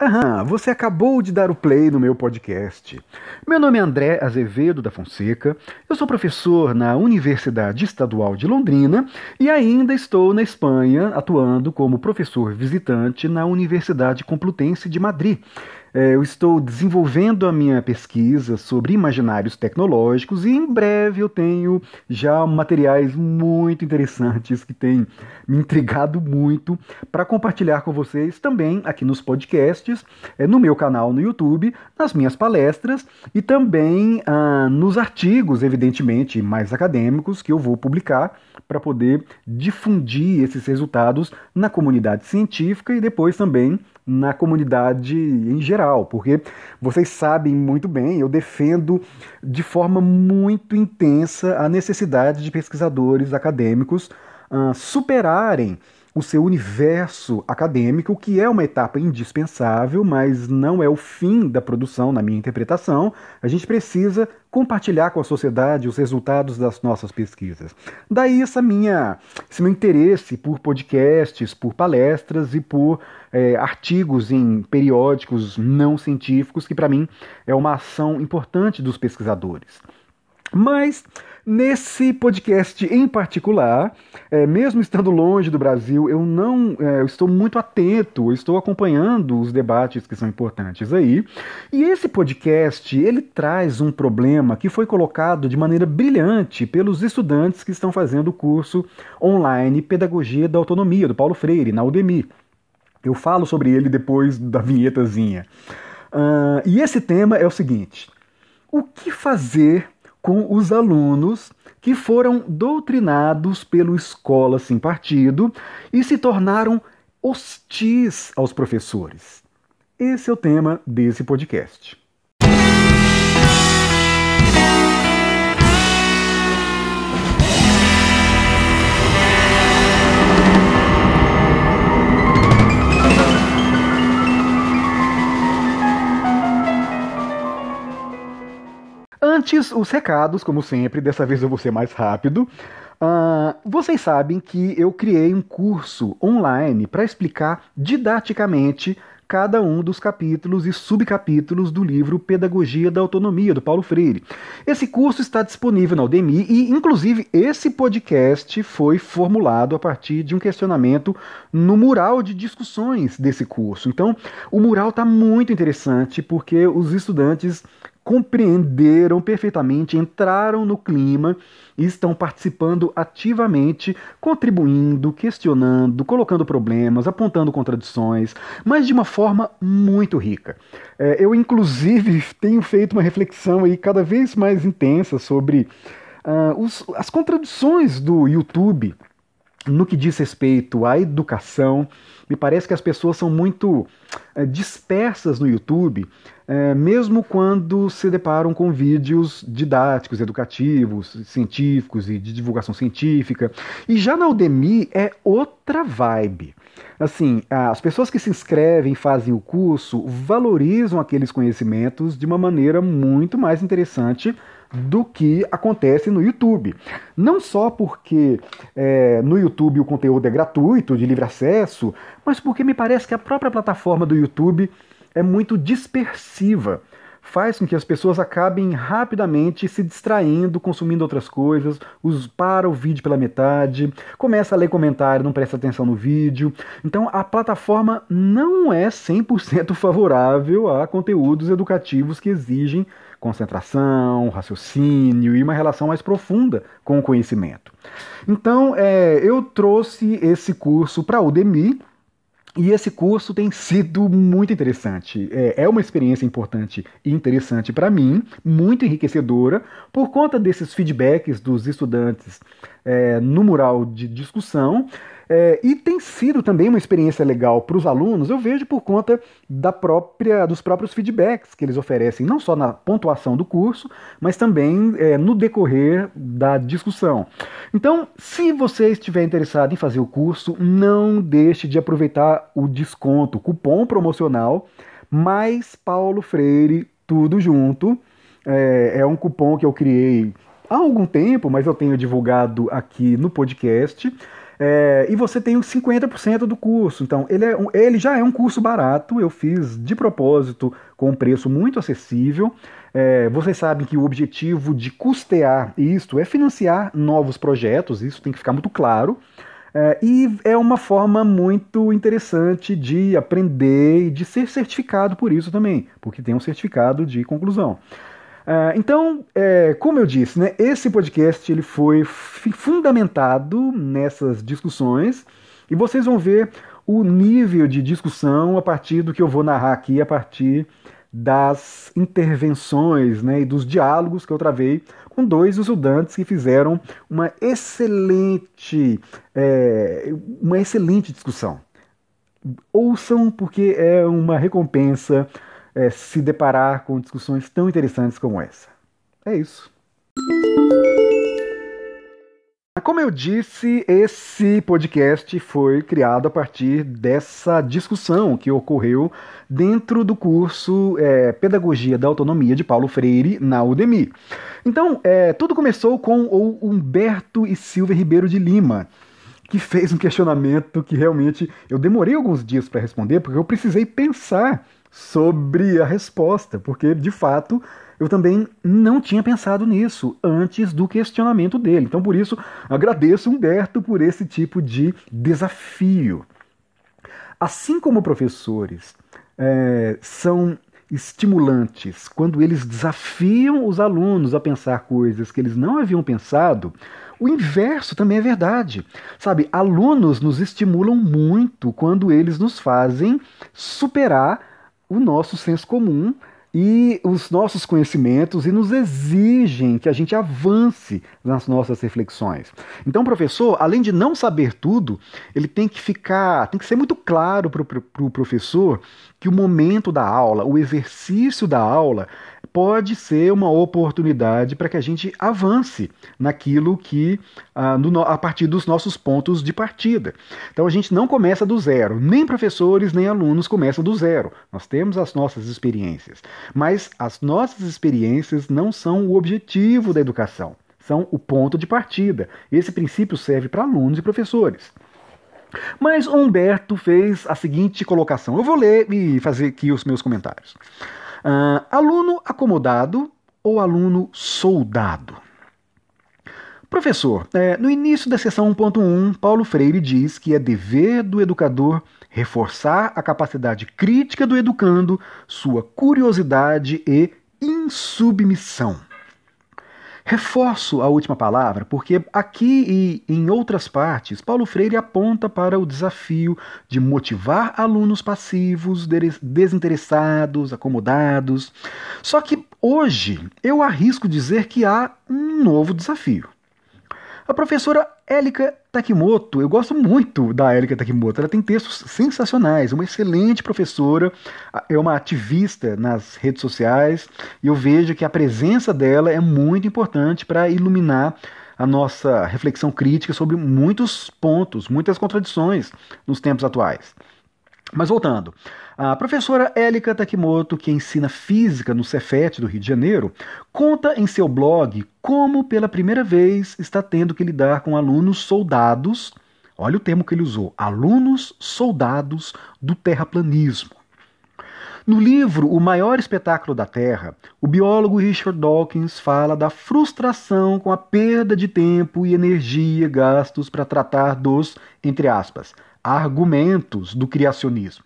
Aham, você acabou de dar o play no meu podcast. Meu nome é André Azevedo da Fonseca, eu sou professor na Universidade Estadual de Londrina e ainda estou na Espanha atuando como professor visitante na Universidade Complutense de Madrid. É, eu estou desenvolvendo a minha pesquisa sobre imaginários tecnológicos e em breve eu tenho já materiais muito interessantes que têm me intrigado muito para compartilhar com vocês também aqui nos podcasts, é, no meu canal no YouTube, nas minhas palestras e também ah, nos artigos, evidentemente, mais acadêmicos que eu vou publicar para poder difundir esses resultados na comunidade científica e depois também na comunidade em geral, porque vocês sabem muito bem, eu defendo de forma muito intensa a necessidade de pesquisadores acadêmicos uh, superarem o seu universo acadêmico, que é uma etapa indispensável, mas não é o fim da produção, na minha interpretação. A gente precisa compartilhar com a sociedade os resultados das nossas pesquisas. Daí essa minha, esse meu interesse por podcasts, por palestras e por é, artigos em periódicos não científicos, que para mim é uma ação importante dos pesquisadores. Mas Nesse podcast em particular, é, mesmo estando longe do Brasil, eu não é, eu estou muito atento, eu estou acompanhando os debates que são importantes aí. E esse podcast ele traz um problema que foi colocado de maneira brilhante pelos estudantes que estão fazendo o curso online Pedagogia da Autonomia do Paulo Freire na Udemy. Eu falo sobre ele depois da vinhetazinha. Uh, e esse tema é o seguinte: o que fazer com os alunos que foram doutrinados pelo Escola Sem Partido e se tornaram hostis aos professores. Esse é o tema desse podcast. Antes, os recados, como sempre, dessa vez eu vou ser mais rápido. Uh, vocês sabem que eu criei um curso online para explicar didaticamente cada um dos capítulos e subcapítulos do livro Pedagogia da Autonomia, do Paulo Freire. Esse curso está disponível na Udemy e, inclusive, esse podcast foi formulado a partir de um questionamento no mural de discussões desse curso. Então, o mural está muito interessante porque os estudantes compreenderam perfeitamente, entraram no clima e estão participando ativamente, contribuindo, questionando, colocando problemas, apontando contradições, mas de uma forma muito rica. É, eu, inclusive, tenho feito uma reflexão aí cada vez mais intensa sobre uh, os, as contradições do YouTube no que diz respeito à educação. Me parece que as pessoas são muito uh, dispersas no YouTube é, mesmo quando se deparam com vídeos didáticos, educativos, científicos e de divulgação científica. E já na Udemy é outra vibe. Assim, as pessoas que se inscrevem fazem o curso valorizam aqueles conhecimentos de uma maneira muito mais interessante do que acontece no YouTube. Não só porque é, no YouTube o conteúdo é gratuito, de livre acesso, mas porque me parece que a própria plataforma do YouTube é muito dispersiva. Faz com que as pessoas acabem rapidamente se distraindo, consumindo outras coisas, os para o vídeo pela metade, começa a ler comentário, não presta atenção no vídeo. Então a plataforma não é 100% favorável a conteúdos educativos que exigem concentração, raciocínio e uma relação mais profunda com o conhecimento. Então, é, eu trouxe esse curso para a Udemy, e esse curso tem sido muito interessante. É, é uma experiência importante e interessante para mim, muito enriquecedora, por conta desses feedbacks dos estudantes é, no mural de discussão é, e tem sido também uma experiência legal para os alunos, eu vejo por conta da própria, dos próprios feedbacks que eles oferecem, não só na pontuação do curso, mas também é, no decorrer da discussão. Então, se você estiver interessado em fazer o curso, não deixe de aproveitar o desconto, cupom promocional, mais Paulo Freire, tudo junto. É, é um cupom que eu criei há algum tempo, mas eu tenho divulgado aqui no podcast. É, e você tem os 50% do curso. Então, ele, é, ele já é um curso barato, eu fiz de propósito com um preço muito acessível. É, vocês sabem que o objetivo de custear isto é financiar novos projetos, isso tem que ficar muito claro. É, e é uma forma muito interessante de aprender e de ser certificado por isso também, porque tem um certificado de conclusão. É, então, é, como eu disse, né, esse podcast ele foi fundamentado nessas discussões e vocês vão ver o nível de discussão a partir do que eu vou narrar aqui, a partir das intervenções né, e dos diálogos que eu travei com dois estudantes que fizeram uma excelente, é, uma excelente discussão. Ouçam, porque é uma recompensa é, se deparar com discussões tão interessantes como essa. É isso. Como eu disse, esse podcast foi criado a partir dessa discussão que ocorreu dentro do curso é, Pedagogia da Autonomia de Paulo Freire na UDEMI. Então, é, tudo começou com o Humberto e Silva Ribeiro de Lima, que fez um questionamento que realmente eu demorei alguns dias para responder, porque eu precisei pensar sobre a resposta, porque de fato eu também não tinha pensado nisso antes do questionamento dele. Então, por isso, agradeço Humberto por esse tipo de desafio. Assim como professores é, são estimulantes quando eles desafiam os alunos a pensar coisas que eles não haviam pensado, o inverso também é verdade. Sabe, alunos nos estimulam muito quando eles nos fazem superar o nosso senso comum e os nossos conhecimentos e nos exigem que a gente avance nas nossas reflexões. Então, o professor, além de não saber tudo, ele tem que ficar, tem que ser muito claro para o pro professor que o momento da aula, o exercício da aula, pode ser uma oportunidade para que a gente avance naquilo que, ah, no, a partir dos nossos pontos de partida. Então a gente não começa do zero, nem professores nem alunos começam do zero. Nós temos as nossas experiências, mas as nossas experiências não são o objetivo da educação, são o ponto de partida. Esse princípio serve para alunos e professores. Mas Humberto fez a seguinte colocação. Eu vou ler e fazer aqui os meus comentários. Uh, aluno acomodado ou aluno soldado? Professor, é, no início da sessão 1.1, Paulo Freire diz que é dever do educador reforçar a capacidade crítica do educando, sua curiosidade e insubmissão. Reforço a última palavra porque aqui e em outras partes, Paulo Freire aponta para o desafio de motivar alunos passivos, desinteressados, acomodados. Só que hoje eu arrisco dizer que há um novo desafio. A professora Élica Takimoto, eu gosto muito da Élica Takimoto, ela tem textos sensacionais, uma excelente professora, é uma ativista nas redes sociais, e eu vejo que a presença dela é muito importante para iluminar a nossa reflexão crítica sobre muitos pontos, muitas contradições nos tempos atuais. Mas voltando, a professora Élica Takimoto, que ensina física no Cefet do Rio de Janeiro, conta em seu blog como pela primeira vez está tendo que lidar com alunos soldados, olha o termo que ele usou, alunos soldados do terraplanismo. No livro O Maior Espetáculo da Terra, o biólogo Richard Dawkins fala da frustração com a perda de tempo e energia gastos para tratar dos, entre aspas, argumentos do criacionismo.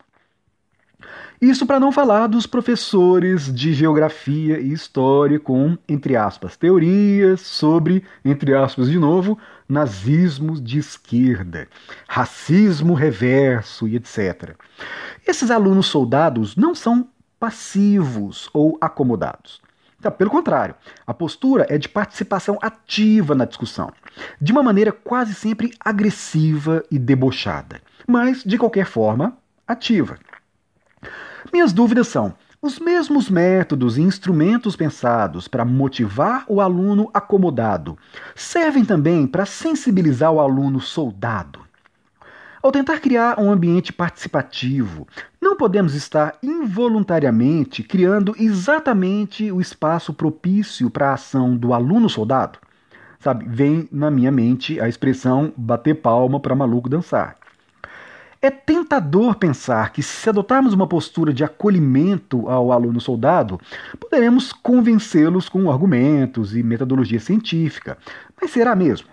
Isso para não falar dos professores de geografia e história com, entre aspas, teorias sobre, entre aspas de novo, nazismo de esquerda, racismo reverso e etc. Esses alunos soldados não são passivos ou acomodados. Então, pelo contrário, a postura é de participação ativa na discussão, de uma maneira quase sempre agressiva e debochada, mas, de qualquer forma, ativa. Minhas dúvidas são: os mesmos métodos e instrumentos pensados para motivar o aluno acomodado servem também para sensibilizar o aluno soldado? Ao tentar criar um ambiente participativo, não podemos estar involuntariamente criando exatamente o espaço propício para a ação do aluno soldado? sabe, vem na minha mente a expressão bater palma para maluco dançar. É tentador pensar que, se adotarmos uma postura de acolhimento ao aluno soldado, poderemos convencê-los com argumentos e metodologia científica. Mas será mesmo?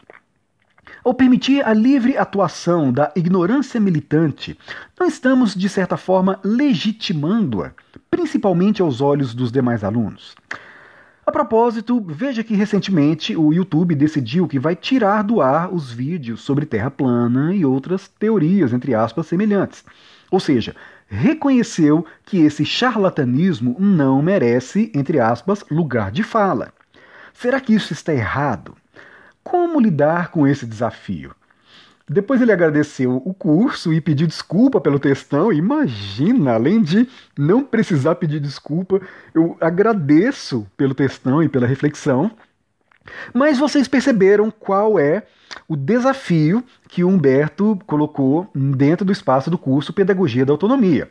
Ao permitir a livre atuação da ignorância militante, não estamos, de certa forma, legitimando-a, principalmente aos olhos dos demais alunos. A propósito, veja que recentemente o YouTube decidiu que vai tirar do ar os vídeos sobre Terra plana e outras teorias, entre aspas, semelhantes. Ou seja, reconheceu que esse charlatanismo não merece, entre aspas, lugar de fala. Será que isso está errado? Como lidar com esse desafio? Depois ele agradeceu o curso e pediu desculpa pelo textão. Imagina, além de não precisar pedir desculpa, eu agradeço pelo textão e pela reflexão. Mas vocês perceberam qual é o desafio que o Humberto colocou dentro do espaço do curso Pedagogia da Autonomia.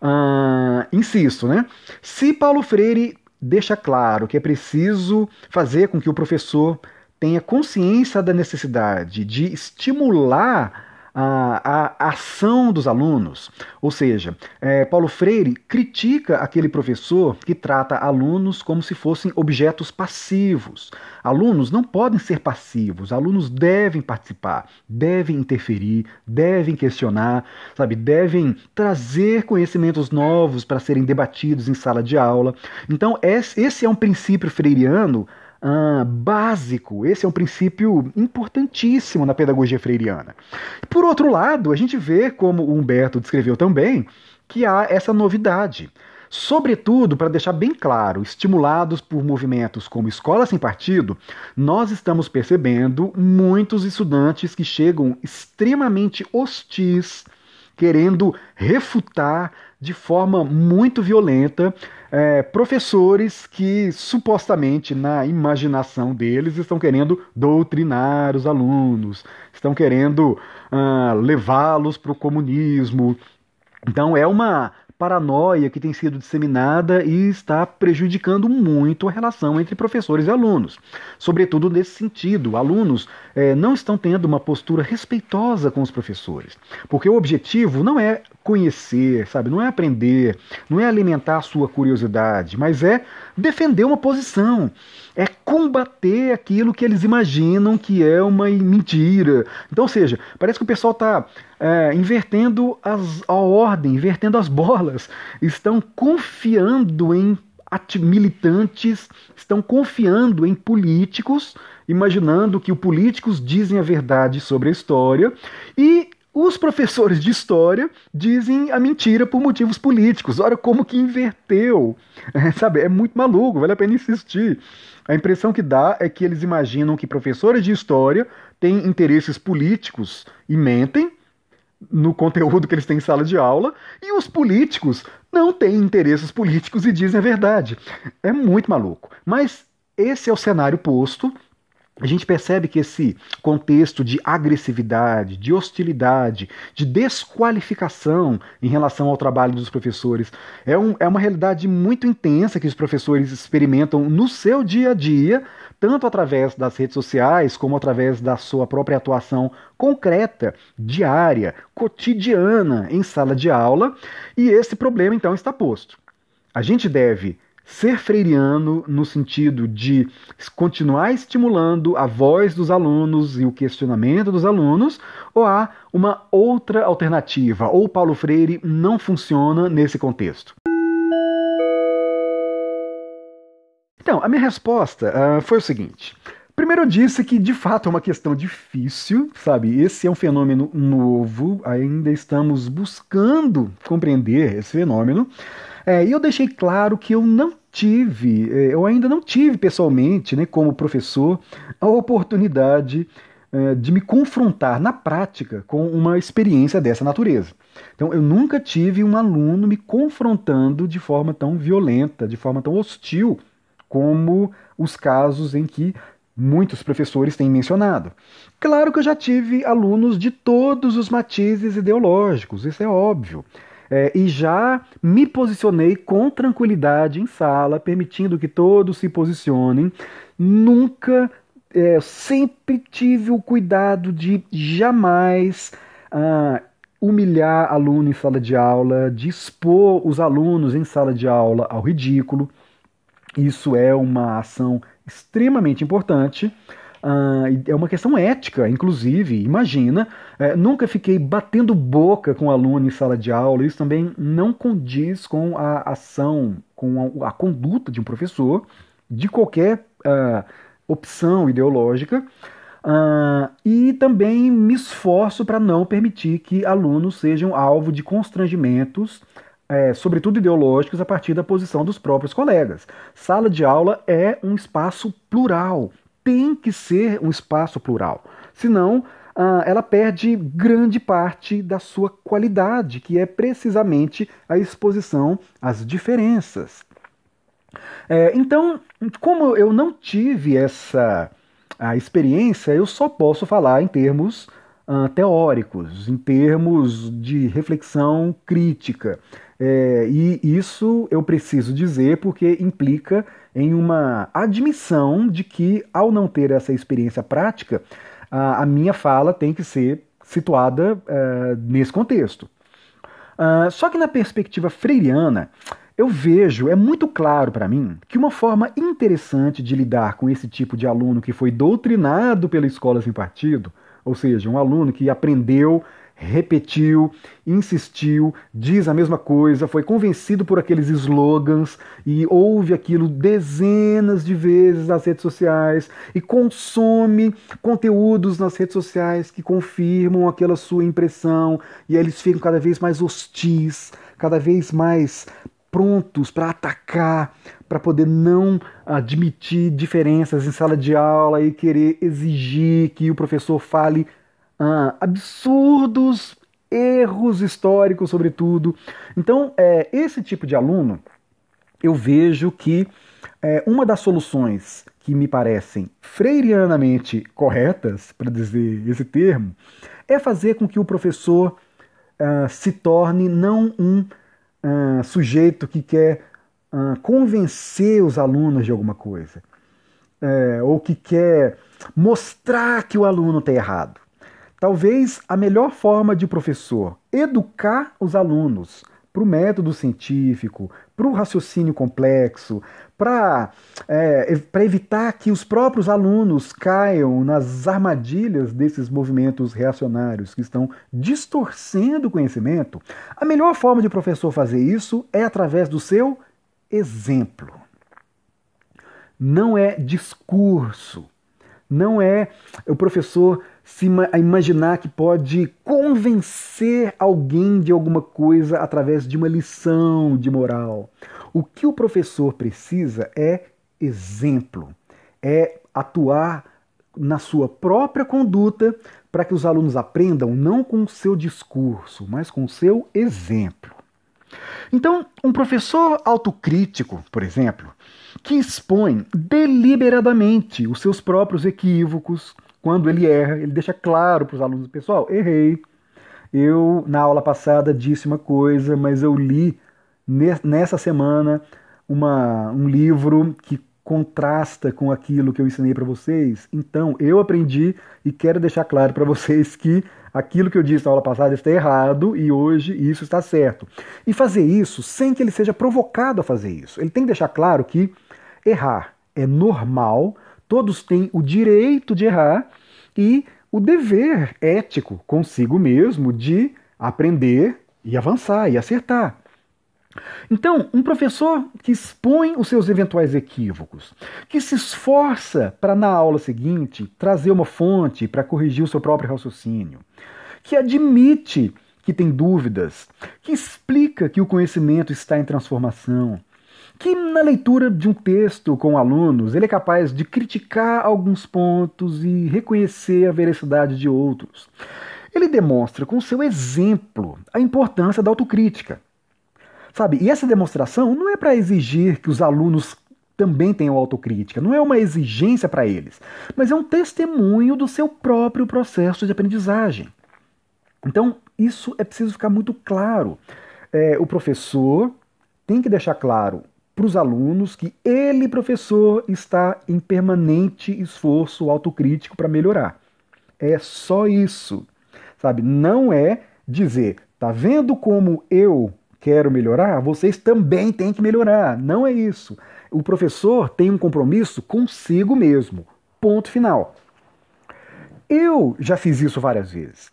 Ah, insisto, né? Se Paulo Freire deixa claro que é preciso fazer com que o professor tenha consciência da necessidade de estimular a, a, ação dos alunos. Ou seja, é, Paulo Freire critica aquele professor que trata alunos como se fossem objetos passivos. Alunos não podem ser passivos, alunos devem participar, devem interferir, devem questionar, sabe, devem trazer conhecimentos novos para serem debatidos em sala de aula. Então, esse é um princípio freiriano ah, básico. Esse é um princípio importantíssimo na pedagogia freiriana. Por outro lado, a gente vê, como o Humberto descreveu também, que há essa novidade. Sobretudo, para deixar bem claro, estimulados por movimentos como Escola Sem Partido, nós estamos percebendo muitos estudantes que chegam extremamente hostis, querendo refutar de forma muito violenta é, professores que supostamente na imaginação deles estão querendo doutrinar os alunos, estão querendo uh, levá-los para o comunismo. Então é uma paranoia que tem sido disseminada e está prejudicando muito a relação entre professores e alunos. Sobretudo nesse sentido, alunos é, não estão tendo uma postura respeitosa com os professores, porque o objetivo não é conhecer, sabe, não é aprender, não é alimentar a sua curiosidade, mas é defender uma posição, é combater aquilo que eles imaginam que é uma mentira. Então, ou seja, parece que o pessoal está é, invertendo as, a ordem, invertendo as bolas, estão confiando em militantes, estão confiando em políticos, imaginando que os políticos dizem a verdade sobre a história e os professores de história dizem a mentira por motivos políticos. Olha como que inverteu. É, sabe, é muito maluco, vale a pena insistir. A impressão que dá é que eles imaginam que professores de história têm interesses políticos e mentem no conteúdo que eles têm em sala de aula, e os políticos não têm interesses políticos e dizem a verdade. É muito maluco. Mas esse é o cenário posto a gente percebe que esse contexto de agressividade, de hostilidade, de desqualificação em relação ao trabalho dos professores é, um, é uma realidade muito intensa que os professores experimentam no seu dia a dia, tanto através das redes sociais como através da sua própria atuação concreta, diária, cotidiana em sala de aula, e esse problema então está posto. A gente deve ser freiriano no sentido de continuar estimulando a voz dos alunos e o questionamento dos alunos, ou há uma outra alternativa, ou Paulo Freire não funciona nesse contexto? Então, a minha resposta uh, foi o seguinte. Primeiro eu disse que de fato é uma questão difícil, sabe? Esse é um fenômeno novo, ainda estamos buscando compreender esse fenômeno. É, e eu deixei claro que eu não tive, é, eu ainda não tive pessoalmente, né, como professor, a oportunidade é, de me confrontar na prática com uma experiência dessa natureza. Então, eu nunca tive um aluno me confrontando de forma tão violenta, de forma tão hostil, como os casos em que muitos professores têm mencionado. Claro que eu já tive alunos de todos os matizes ideológicos, isso é óbvio. É, e já me posicionei com tranquilidade em sala, permitindo que todos se posicionem. Nunca é, sempre tive o cuidado de jamais ah, humilhar aluno em sala de aula, de expor os alunos em sala de aula ao ridículo. Isso é uma ação extremamente importante. Uh, é uma questão ética, inclusive. Imagina, é, nunca fiquei batendo boca com aluno em sala de aula. Isso também não condiz com a ação, com a, a conduta de um professor de qualquer uh, opção ideológica. Uh, e também me esforço para não permitir que alunos sejam alvo de constrangimentos, é, sobretudo ideológicos, a partir da posição dos próprios colegas. Sala de aula é um espaço plural, tem que ser um espaço plural. Senão, uh, ela perde grande parte da sua qualidade, que é precisamente a exposição às diferenças. É, então, como eu não tive essa a experiência, eu só posso falar em termos uh, teóricos, em termos de reflexão crítica. É, e isso eu preciso dizer porque implica em uma admissão de que, ao não ter essa experiência prática, a, a minha fala tem que ser situada uh, nesse contexto. Uh, só que na perspectiva freiriana, eu vejo, é muito claro para mim, que uma forma interessante de lidar com esse tipo de aluno que foi doutrinado pela escola sem partido, ou seja, um aluno que aprendeu, repetiu, insistiu, diz a mesma coisa, foi convencido por aqueles slogans e ouve aquilo dezenas de vezes nas redes sociais e consome conteúdos nas redes sociais que confirmam aquela sua impressão. E eles ficam cada vez mais hostis, cada vez mais prontos para atacar, para poder não admitir diferenças em sala de aula e querer exigir que o professor fale ah, absurdos erros históricos, sobretudo. Então, é, esse tipo de aluno, eu vejo que é, uma das soluções que me parecem freirianamente corretas, para dizer esse termo, é fazer com que o professor uh, se torne não um uh, sujeito que quer uh, convencer os alunos de alguma coisa, uh, ou que quer mostrar que o aluno está errado. Talvez a melhor forma de professor educar os alunos para o método científico, para o raciocínio complexo, para é, evitar que os próprios alunos caiam nas armadilhas desses movimentos reacionários que estão distorcendo o conhecimento, a melhor forma de professor fazer isso é através do seu exemplo. Não é discurso, não é o professor se imaginar que pode convencer alguém de alguma coisa através de uma lição de moral. O que o professor precisa é exemplo, é atuar na sua própria conduta para que os alunos aprendam não com o seu discurso, mas com o seu exemplo. Então, um professor autocrítico, por exemplo, que expõe deliberadamente os seus próprios equívocos, quando ele erra, ele deixa claro para os alunos: pessoal, errei. Eu, na aula passada, disse uma coisa, mas eu li nessa semana uma, um livro que contrasta com aquilo que eu ensinei para vocês. Então, eu aprendi e quero deixar claro para vocês que aquilo que eu disse na aula passada está errado e hoje isso está certo. E fazer isso sem que ele seja provocado a fazer isso. Ele tem que deixar claro que errar é normal, todos têm o direito de errar e o dever ético consigo mesmo de aprender e avançar e acertar. Então, um professor que expõe os seus eventuais equívocos, que se esforça para na aula seguinte trazer uma fonte para corrigir o seu próprio raciocínio, que admite que tem dúvidas, que explica que o conhecimento está em transformação, que na leitura de um texto com alunos ele é capaz de criticar alguns pontos e reconhecer a veracidade de outros. Ele demonstra com seu exemplo a importância da autocrítica. Sabe? E essa demonstração não é para exigir que os alunos também tenham autocrítica, não é uma exigência para eles, mas é um testemunho do seu próprio processo de aprendizagem. Então, isso é preciso ficar muito claro. É, o professor tem que deixar claro para os alunos que ele, professor, está em permanente esforço autocrítico para melhorar. É só isso. Sabe? Não é dizer, tá vendo como eu quero melhorar? Vocês também têm que melhorar. Não é isso. O professor tem um compromisso consigo mesmo. Ponto final. Eu já fiz isso várias vezes.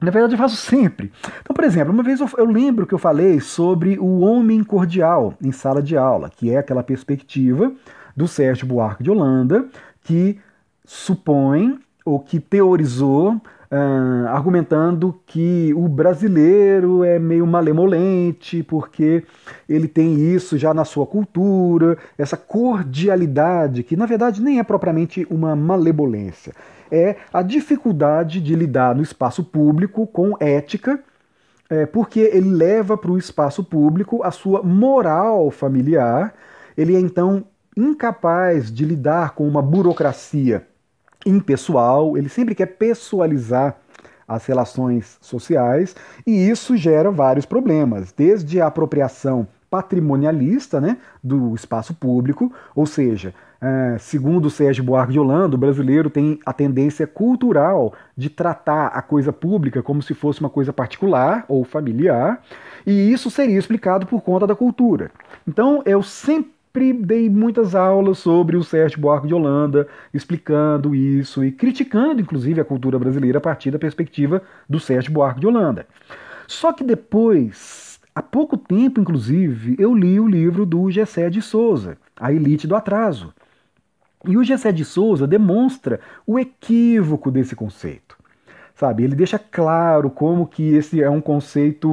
Na verdade, eu faço sempre. Então, por exemplo, uma vez eu, eu, lembro que eu falei sobre o homem cordial em sala de aula, que é aquela perspectiva do Sérgio Buarque de Holanda, que supõe ou que teorizou Uh, argumentando que o brasileiro é meio malemolente, porque ele tem isso já na sua cultura, essa cordialidade, que na verdade nem é propriamente uma malevolência, é a dificuldade de lidar no espaço público com ética, é, porque ele leva para o espaço público a sua moral familiar, ele é então incapaz de lidar com uma burocracia impessoal, ele sempre quer pessoalizar as relações sociais e isso gera vários problemas, desde a apropriação patrimonialista né, do espaço público, ou seja, é, segundo Sérgio Buarque de Holanda, o brasileiro tem a tendência cultural de tratar a coisa pública como se fosse uma coisa particular ou familiar, e isso seria explicado por conta da cultura. Então, eu sempre sempre dei muitas aulas sobre o Sérgio Buarque de Holanda, explicando isso e criticando, inclusive, a cultura brasileira a partir da perspectiva do Sérgio Buarque de Holanda. Só que depois, há pouco tempo, inclusive, eu li o livro do Gessé de Souza, A Elite do Atraso. E o Gessé de Souza demonstra o equívoco desse conceito. Sabe, ele deixa claro como que esse é um conceito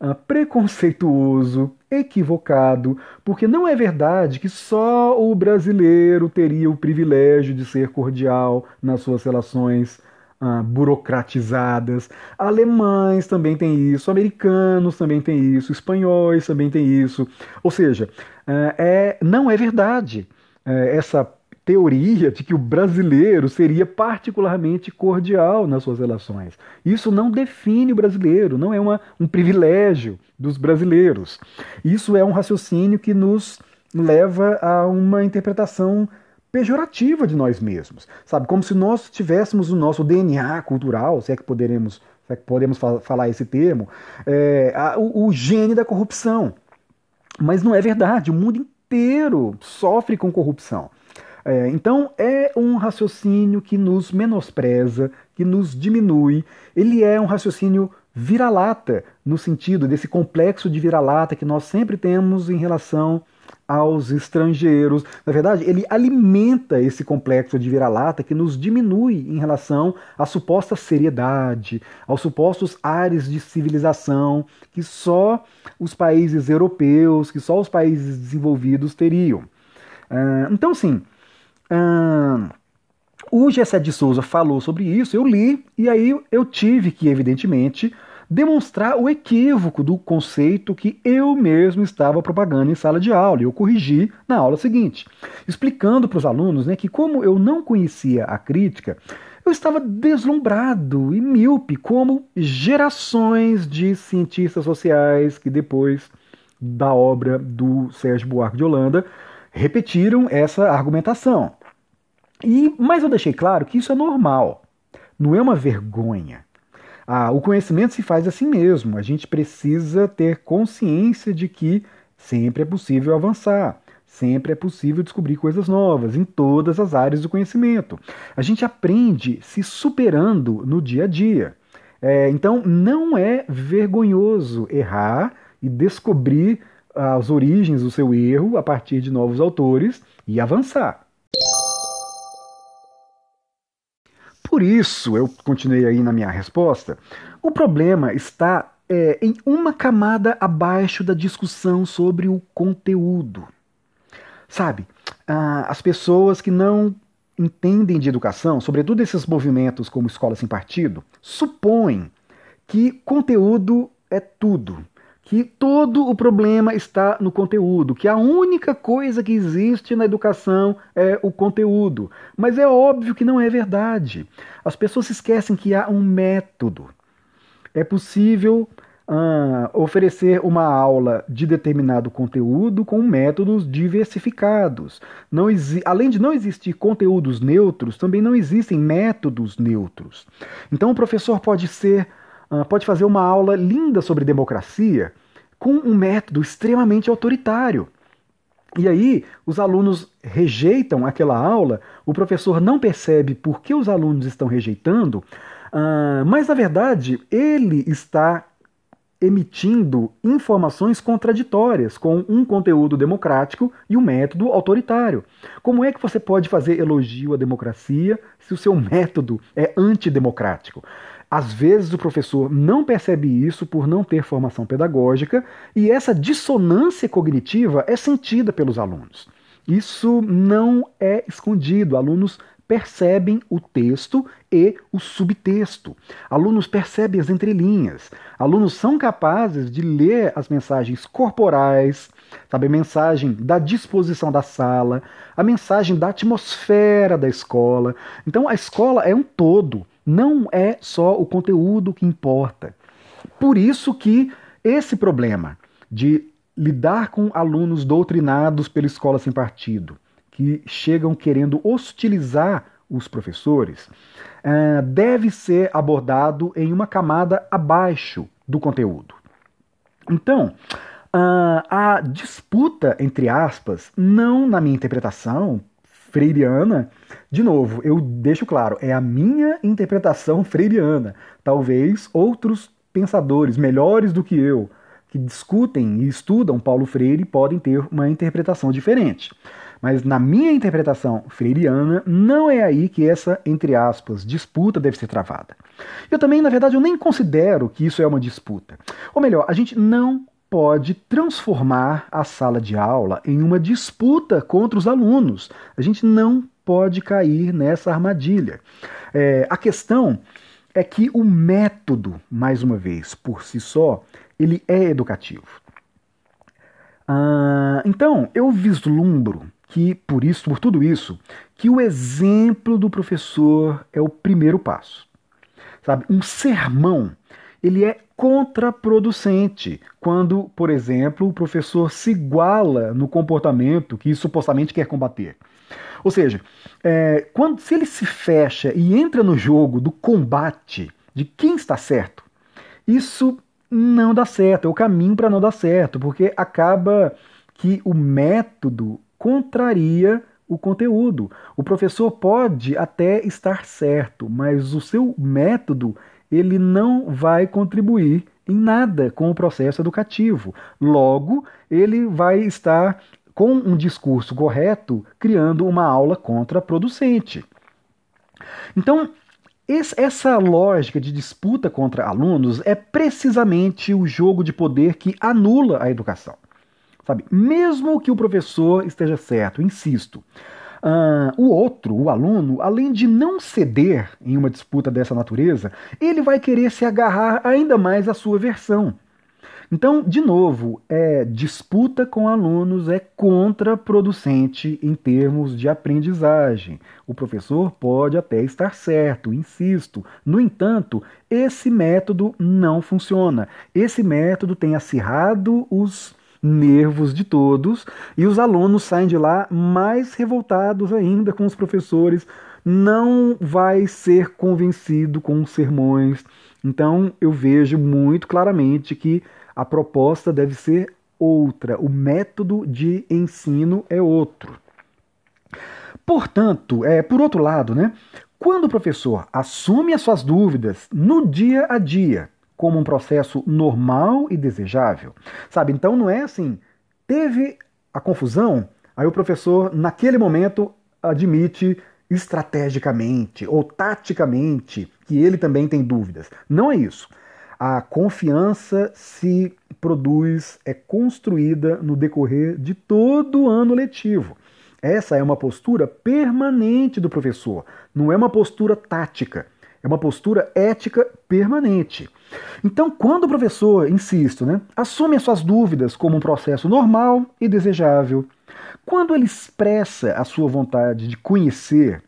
uh, preconceituoso, equivocado, porque não é verdade que só o brasileiro teria o privilégio de ser cordial nas suas relações uh, burocratizadas. Alemães também têm isso, americanos também têm isso, espanhóis também têm isso. Ou seja, uh, é, não é verdade uh, essa teoria de que o brasileiro seria particularmente cordial nas suas relações. Isso não define o brasileiro, não é uma, um privilégio dos brasileiros. Isso é um raciocínio que nos leva a uma interpretação pejorativa de nós mesmos, sabe? Como se nós tivéssemos o nosso DNA cultural, se é que poderemos, se é que podemos falar esse termo, é, a, o, o gene da corrupção. Mas não é verdade, o mundo inteiro sofre com corrupção. É, então é um raciocínio que nos menospreza, que nos diminui. Ele é um raciocínio vira-lata, no sentido desse complexo de vira-lata que nós sempre temos em relação aos estrangeiros. Na verdade, ele alimenta esse complexo de vira-lata que nos diminui em relação à suposta seriedade, aos supostos ares de civilização que só os países europeus, que só os países desenvolvidos teriam. Uh, então, sim, o Gessé de Souza falou sobre isso, eu li, e aí eu tive que, evidentemente, demonstrar o equívoco do conceito que eu mesmo estava propagando em sala de aula. E eu corrigi na aula seguinte, explicando para os alunos né, que, como eu não conhecia a crítica, eu estava deslumbrado e míope, como gerações de cientistas sociais que depois da obra do Sérgio Buarque de Holanda repetiram essa argumentação. E, mas eu deixei claro que isso é normal, não é uma vergonha. Ah, o conhecimento se faz assim mesmo. A gente precisa ter consciência de que sempre é possível avançar, sempre é possível descobrir coisas novas em todas as áreas do conhecimento. A gente aprende se superando no dia a dia. É, então, não é vergonhoso errar e descobrir as origens do seu erro a partir de novos autores e avançar. Por isso, eu continuei aí na minha resposta, o problema está é, em uma camada abaixo da discussão sobre o conteúdo. Sabe, ah, as pessoas que não entendem de educação, sobretudo esses movimentos como Escola Sem Partido, supõem que conteúdo é tudo que todo o problema está no conteúdo, que a única coisa que existe na educação é o conteúdo. Mas é óbvio que não é verdade. As pessoas esquecem que há um método. É possível uh, oferecer uma aula de determinado conteúdo com métodos diversificados. Não além de não existir conteúdos neutros, também não existem métodos neutros. Então o professor pode ser, pode fazer uma aula linda sobre democracia com um método extremamente autoritário. E aí, os alunos rejeitam aquela aula, o professor não percebe por que os alunos estão rejeitando, uh, mas na verdade ele está emitindo informações contraditórias com um conteúdo democrático e um método autoritário. Como é que você pode fazer elogio à democracia se o seu método é antidemocrático? Às vezes o professor não percebe isso por não ter formação pedagógica e essa dissonância cognitiva é sentida pelos alunos. Isso não é escondido. Alunos percebem o texto e o subtexto. Alunos percebem as entrelinhas. Alunos são capazes de ler as mensagens corporais, sabe, a mensagem da disposição da sala, a mensagem da atmosfera da escola. Então a escola é um todo, não é só o conteúdo que importa. Por isso que esse problema de lidar com alunos doutrinados pela escola sem partido, que chegam querendo hostilizar os professores, uh, deve ser abordado em uma camada abaixo do conteúdo. Então, uh, a disputa, entre aspas, não na minha interpretação freiriana, de novo, eu deixo claro, é a minha interpretação freiriana. Talvez outros pensadores melhores do que eu, que discutem e estudam Paulo Freire, podem ter uma interpretação diferente. Mas na minha interpretação freiriana, não é aí que essa, entre aspas, disputa deve ser travada. Eu também, na verdade, eu nem considero que isso é uma disputa. Ou melhor, a gente não pode transformar a sala de aula em uma disputa contra os alunos. A gente não pode cair nessa armadilha. É, a questão é que o método, mais uma vez, por si só, ele é educativo. Ah, então, eu vislumbro que por isso, por tudo isso, que o exemplo do professor é o primeiro passo. Sabe, um sermão, ele é contraproducente quando, por exemplo, o professor se iguala no comportamento que supostamente quer combater. Ou seja, é, quando, se ele se fecha e entra no jogo do combate de quem está certo, isso não dá certo, é o caminho para não dar certo, porque acaba que o método contraria o conteúdo. O professor pode até estar certo, mas o seu método ele não vai contribuir em nada com o processo educativo. Logo, ele vai estar com um discurso correto criando uma aula contraproducente. Então, essa lógica de disputa contra alunos é precisamente o jogo de poder que anula a educação. Sabe? Mesmo que o professor esteja certo, insisto, uh, o outro, o aluno, além de não ceder em uma disputa dessa natureza, ele vai querer se agarrar ainda mais à sua versão. Então, de novo, é disputa com alunos é contraproducente em termos de aprendizagem. O professor pode até estar certo, insisto. No entanto, esse método não funciona. Esse método tem acirrado os nervos de todos e os alunos saem de lá mais revoltados ainda com os professores. Não vai ser convencido com os sermões. Então eu vejo muito claramente que a proposta deve ser outra, o método de ensino é outro. Portanto, é, por outro lado, né, quando o professor assume as suas dúvidas no dia a dia, como um processo normal e desejável. Sabe? Então não é assim, teve a confusão, aí o professor, naquele momento, admite estrategicamente ou taticamente que ele também tem dúvidas. Não é isso. A confiança se produz, é construída no decorrer de todo o ano letivo. Essa é uma postura permanente do professor, não é uma postura tática. É uma postura ética permanente. Então, quando o professor, insisto, né, assume as suas dúvidas como um processo normal e desejável, quando ele expressa a sua vontade de conhecer,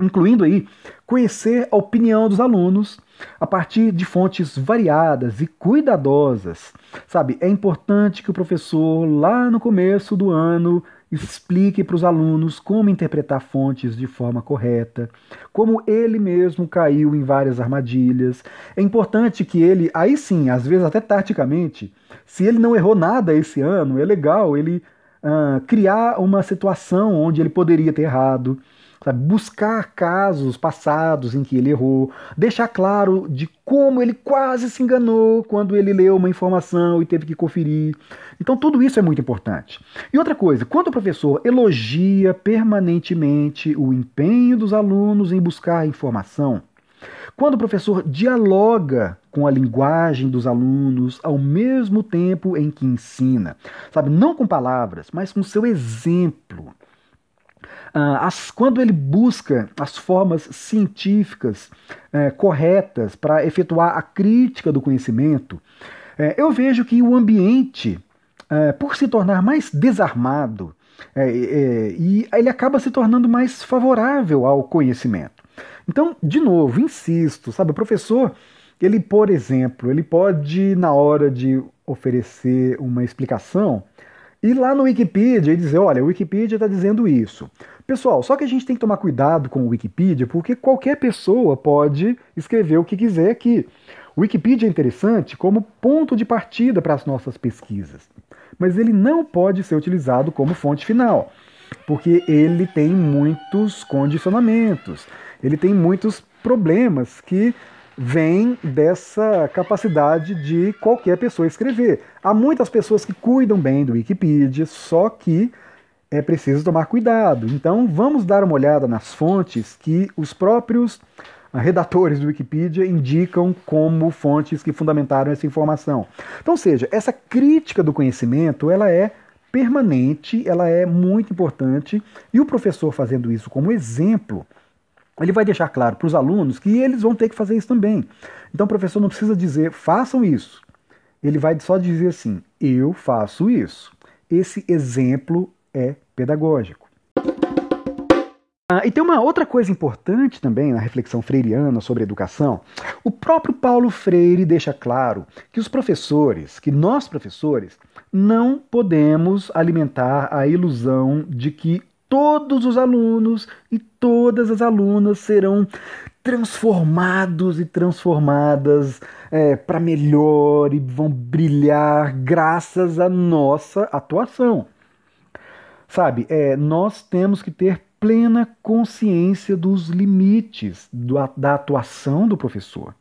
incluindo aí conhecer a opinião dos alunos a partir de fontes variadas e cuidadosas. Sabe, é importante que o professor lá no começo do ano explique para os alunos como interpretar fontes de forma correta, como ele mesmo caiu em várias armadilhas. É importante que ele, aí sim, às vezes até taticamente, se ele não errou nada esse ano, é legal ele uh, criar uma situação onde ele poderia ter errado sabe? buscar casos passados em que ele errou, deixar claro de como ele quase se enganou quando ele leu uma informação e teve que conferir. Então, tudo isso é muito importante. E outra coisa, quando o professor elogia permanentemente o empenho dos alunos em buscar informação, quando o professor dialoga com a linguagem dos alunos ao mesmo tempo em que ensina, sabe, não com palavras, mas com seu exemplo, as, quando ele busca as formas científicas é, corretas para efetuar a crítica do conhecimento, é, eu vejo que o ambiente, é, por se tornar mais desarmado, e ele acaba se tornando mais favorável ao conhecimento. Então, de novo, insisto, sabe, o professor, ele, por exemplo, ele pode, na hora de oferecer uma explicação, ir lá no Wikipedia e dizer, olha, o Wikipedia está dizendo isso. Pessoal, só que a gente tem que tomar cuidado com o Wikipedia, porque qualquer pessoa pode escrever o que quiser aqui. O Wikipedia é interessante como ponto de partida para as nossas pesquisas, mas ele não pode ser utilizado como fonte final, porque ele tem muitos condicionamentos, ele tem muitos problemas que vêm dessa capacidade de qualquer pessoa escrever. Há muitas pessoas que cuidam bem do Wikipedia, só que é preciso tomar cuidado. Então, vamos dar uma olhada nas fontes que os próprios ah, redatores do Wikipedia indicam como fontes que fundamentaram essa informação. Então, seja, essa crítica do conhecimento, ela é permanente, ela é muito importante, e o professor fazendo isso como exemplo, ele vai deixar claro para os alunos que eles vão ter que fazer isso também. Então, o professor não precisa dizer, façam isso. Ele vai só dizer assim, eu faço isso. Esse exemplo é pedagógico. Ah, e tem uma outra coisa importante também na reflexão freiriana sobre educação. O próprio Paulo Freire deixa claro que os professores, que nós professores, não podemos alimentar a ilusão de que todos os alunos e todas as alunas serão transformados e transformadas é, para melhor e vão brilhar graças à nossa atuação. Sabe, é, nós temos que ter plena consciência dos limites do, da atuação do professor.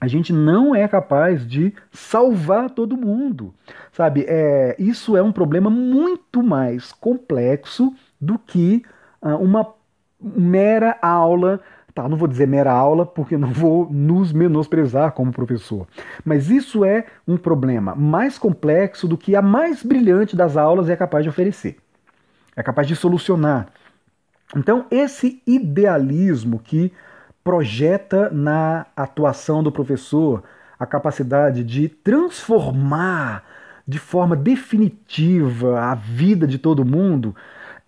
A gente não é capaz de salvar todo mundo, sabe? É, isso é um problema muito mais complexo do que uh, uma mera aula Tá, não vou dizer mera aula porque não vou nos menosprezar como professor. Mas isso é um problema mais complexo do que a mais brilhante das aulas é capaz de oferecer é capaz de solucionar. Então, esse idealismo que projeta na atuação do professor a capacidade de transformar de forma definitiva a vida de todo mundo,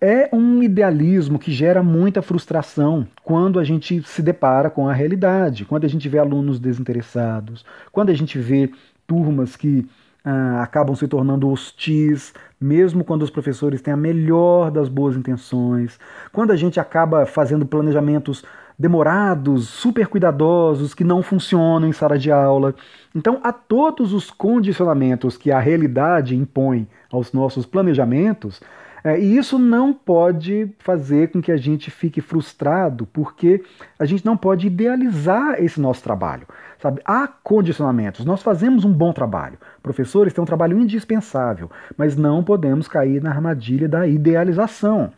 é um idealismo que gera muita frustração quando a gente se depara com a realidade, quando a gente vê alunos desinteressados, quando a gente vê turmas que ah, acabam se tornando hostis, mesmo quando os professores têm a melhor das boas intenções, quando a gente acaba fazendo planejamentos demorados, super cuidadosos, que não funcionam em sala de aula. Então, há todos os condicionamentos que a realidade impõe aos nossos planejamentos é, e isso não pode fazer com que a gente fique frustrado, porque a gente não pode idealizar esse nosso trabalho. Sabe? Há condicionamentos. Nós fazemos um bom trabalho. Professores têm um trabalho indispensável, mas não podemos cair na armadilha da idealização.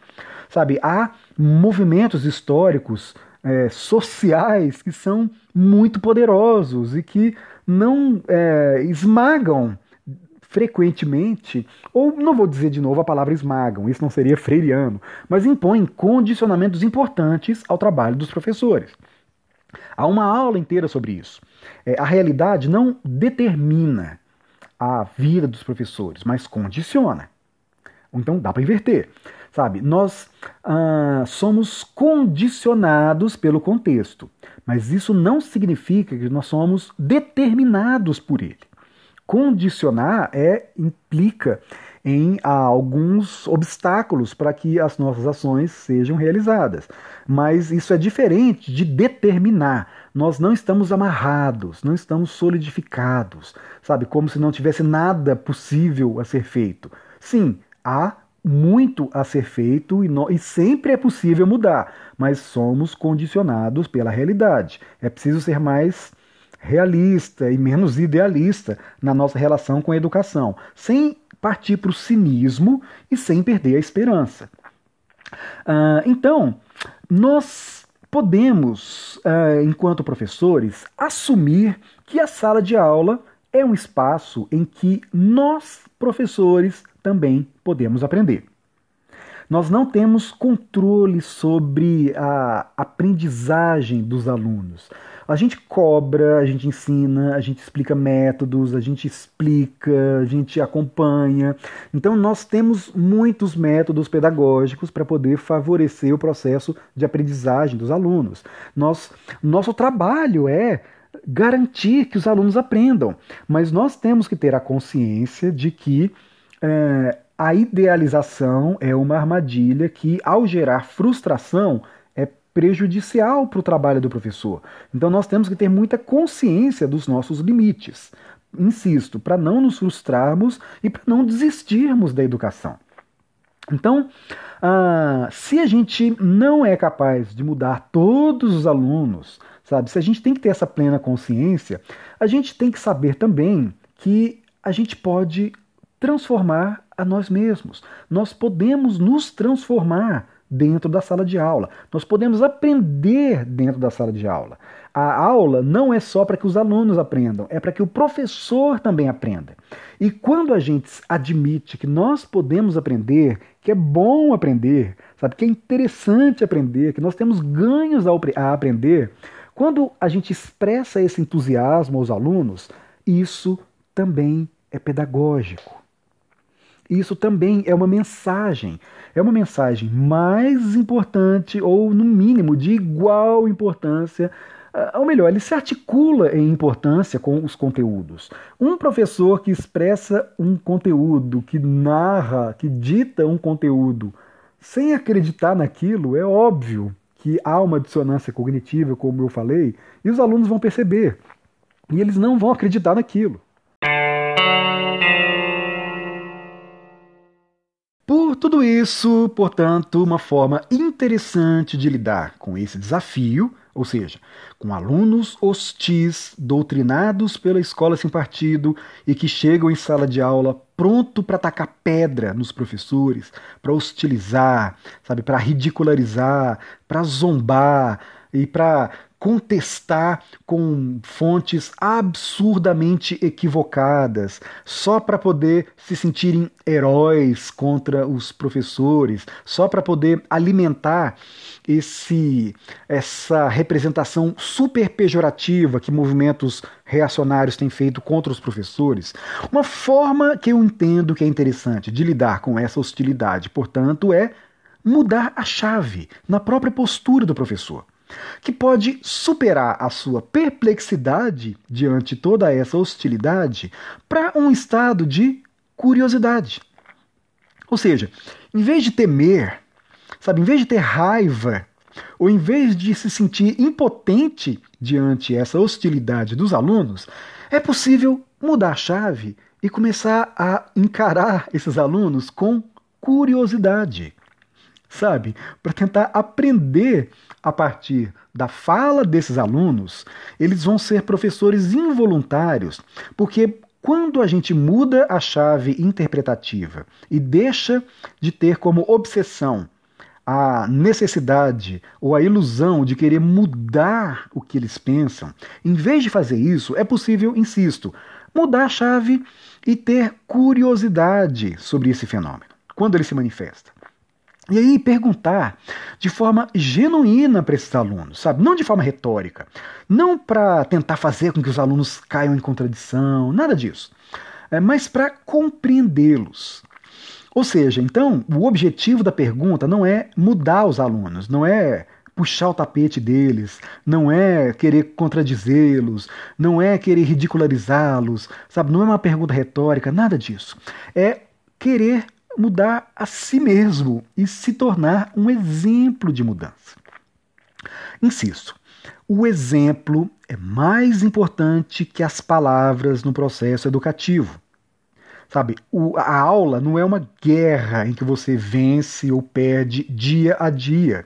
Sabe? Há movimentos históricos é, sociais que são muito poderosos e que não é, esmagam frequentemente, ou não vou dizer de novo a palavra esmagam, isso não seria freiriano, mas impõem condicionamentos importantes ao trabalho dos professores. Há uma aula inteira sobre isso. É, a realidade não determina a vida dos professores, mas condiciona. Então dá para inverter. Sabe, nós ah, somos condicionados pelo contexto, mas isso não significa que nós somos determinados por ele. Condicionar é implica em ah, alguns obstáculos para que as nossas ações sejam realizadas. Mas isso é diferente de determinar. Nós não estamos amarrados, não estamos solidificados, sabe? Como se não tivesse nada possível a ser feito. Sim, há muito a ser feito e, no, e, sempre é possível mudar, mas somos condicionados pela realidade. É preciso ser mais realista e menos idealista na nossa relação com a educação, sem partir para o cinismo e sem perder a esperança. Uh, então, nós podemos, uh, enquanto professores, assumir que a sala de aula é um espaço em que nós, professores, também podemos aprender. Nós não temos controle sobre a aprendizagem dos alunos. A gente cobra, a gente ensina, a gente explica métodos, a gente explica, a gente acompanha. Então, nós temos muitos métodos pedagógicos para poder favorecer o processo de aprendizagem dos alunos. Nós, nosso trabalho é garantir que os alunos aprendam, mas nós temos que ter a consciência de que é, a idealização é uma armadilha que, ao gerar frustração, prejudicial para o trabalho do professor. Então nós temos que ter muita consciência dos nossos limites. Insisto, para não nos frustrarmos e para não desistirmos da educação. Então, ah, se a gente não é capaz de mudar todos os alunos, sabe? Se a gente tem que ter essa plena consciência, a gente tem que saber também que a gente pode transformar a nós mesmos. Nós podemos nos transformar dentro da sala de aula. Nós podemos aprender dentro da sala de aula. A aula não é só para que os alunos aprendam, é para que o professor também aprenda. E quando a gente admite que nós podemos aprender, que é bom aprender, sabe, que é interessante aprender, que nós temos ganhos a aprender, quando a gente expressa esse entusiasmo aos alunos, isso também é pedagógico. Isso também é uma mensagem. É uma mensagem mais importante, ou no mínimo de igual importância, ou melhor, ele se articula em importância com os conteúdos. Um professor que expressa um conteúdo, que narra, que dita um conteúdo, sem acreditar naquilo, é óbvio que há uma dissonância cognitiva, como eu falei, e os alunos vão perceber. E eles não vão acreditar naquilo. Tudo isso, portanto, uma forma interessante de lidar com esse desafio, ou seja, com alunos hostis, doutrinados pela escola sem partido e que chegam em sala de aula pronto para tacar pedra nos professores, para hostilizar, sabe, para ridicularizar, para zombar e para contestar com fontes absurdamente equivocadas, só para poder se sentirem heróis contra os professores, só para poder alimentar esse essa representação super pejorativa que movimentos reacionários têm feito contra os professores. Uma forma que eu entendo que é interessante de lidar com essa hostilidade, portanto, é mudar a chave na própria postura do professor que pode superar a sua perplexidade diante toda essa hostilidade para um estado de curiosidade. Ou seja, em vez de temer, sabe, em vez de ter raiva, ou em vez de se sentir impotente diante essa hostilidade dos alunos, é possível mudar a chave e começar a encarar esses alunos com curiosidade sabe? Para tentar aprender a partir da fala desses alunos, eles vão ser professores involuntários, porque quando a gente muda a chave interpretativa e deixa de ter como obsessão a necessidade ou a ilusão de querer mudar o que eles pensam, em vez de fazer isso, é possível, insisto, mudar a chave e ter curiosidade sobre esse fenômeno, quando ele se manifesta. E aí perguntar de forma genuína para esses alunos, sabe? Não de forma retórica. Não para tentar fazer com que os alunos caiam em contradição, nada disso. É, mas para compreendê-los. Ou seja, então, o objetivo da pergunta não é mudar os alunos, não é puxar o tapete deles, não é querer contradizê-los, não é querer ridicularizá-los, sabe? Não é uma pergunta retórica, nada disso. É querer mudar a si mesmo e se tornar um exemplo de mudança. Insisto, o exemplo é mais importante que as palavras no processo educativo. Sabe, o, a aula não é uma guerra em que você vence ou perde dia a dia.